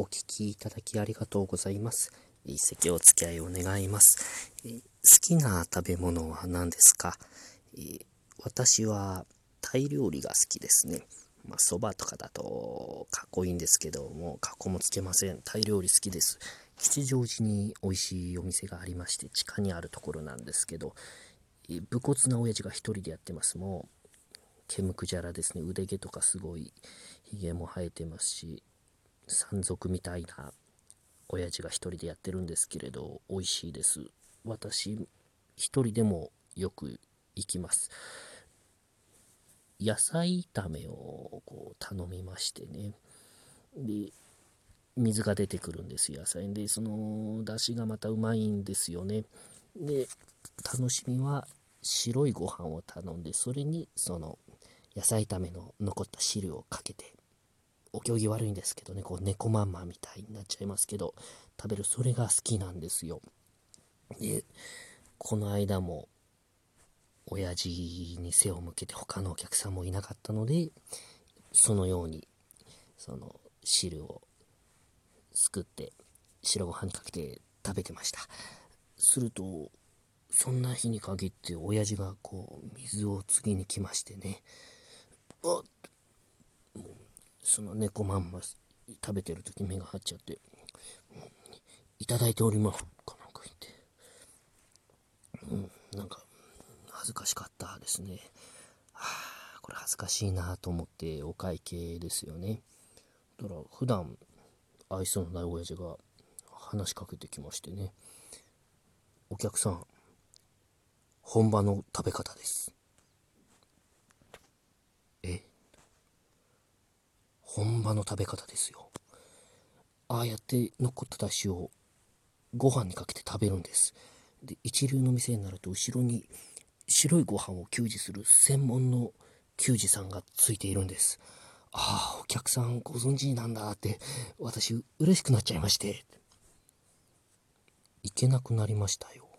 お聞きいただきありがとうございます。一席お付き合いを願います。好きな食べ物は何ですか、私はタイ料理が好きですね。まあ、蕎麦とかだとかっこいいんですけども、かっこもつけません。タイ料理好きです。吉祥寺に美味しいお店がありまして、地下にあるところなんですけど、武骨な親父が一人でやってます。もう、毛むくじゃらですね。腕毛とかすごい、髭も生えてますし、山賊みたいな親父が一人でやってるんですけれど美味しいです。私一人でもよく行きます。野菜炒めをこう頼みましてね。で水が出てくるんです野菜。でその出汁がまたうまいんですよね。で楽しみは白いご飯を頼んでそれにその野菜炒めの残った汁をかけて行儀悪いんですけどね、こう猫まんまみたいになっちゃいますけど、食べるそれが好きなんですよ。で、この間も、親父に背を向けて他のお客さんもいなかったので、そのように、その汁をすくって、白ご飯にかけて食べてました。すると、そんな日に限って親父がこう、水を次に来ましてね、あその猫まんま食べてる時目が張っちゃって、いただいておりますかなんか言って、うん、なんか恥ずかしかったですね。はあ、これ恥ずかしいなと思ってお会計ですよね。だから普段愛想のない親父が話しかけてきましてね、お客さん、本場の食べ方です。え本場の食べ方ですよ。ああやって残った出汁をご飯にかけて食べるんです。で、一流の店になると後ろに白いご飯を給仕する専門の給仕さんがついているんです。ああ、お客さんご存知なんだって、私嬉しくなっちゃいまして。行けなくなりましたよ。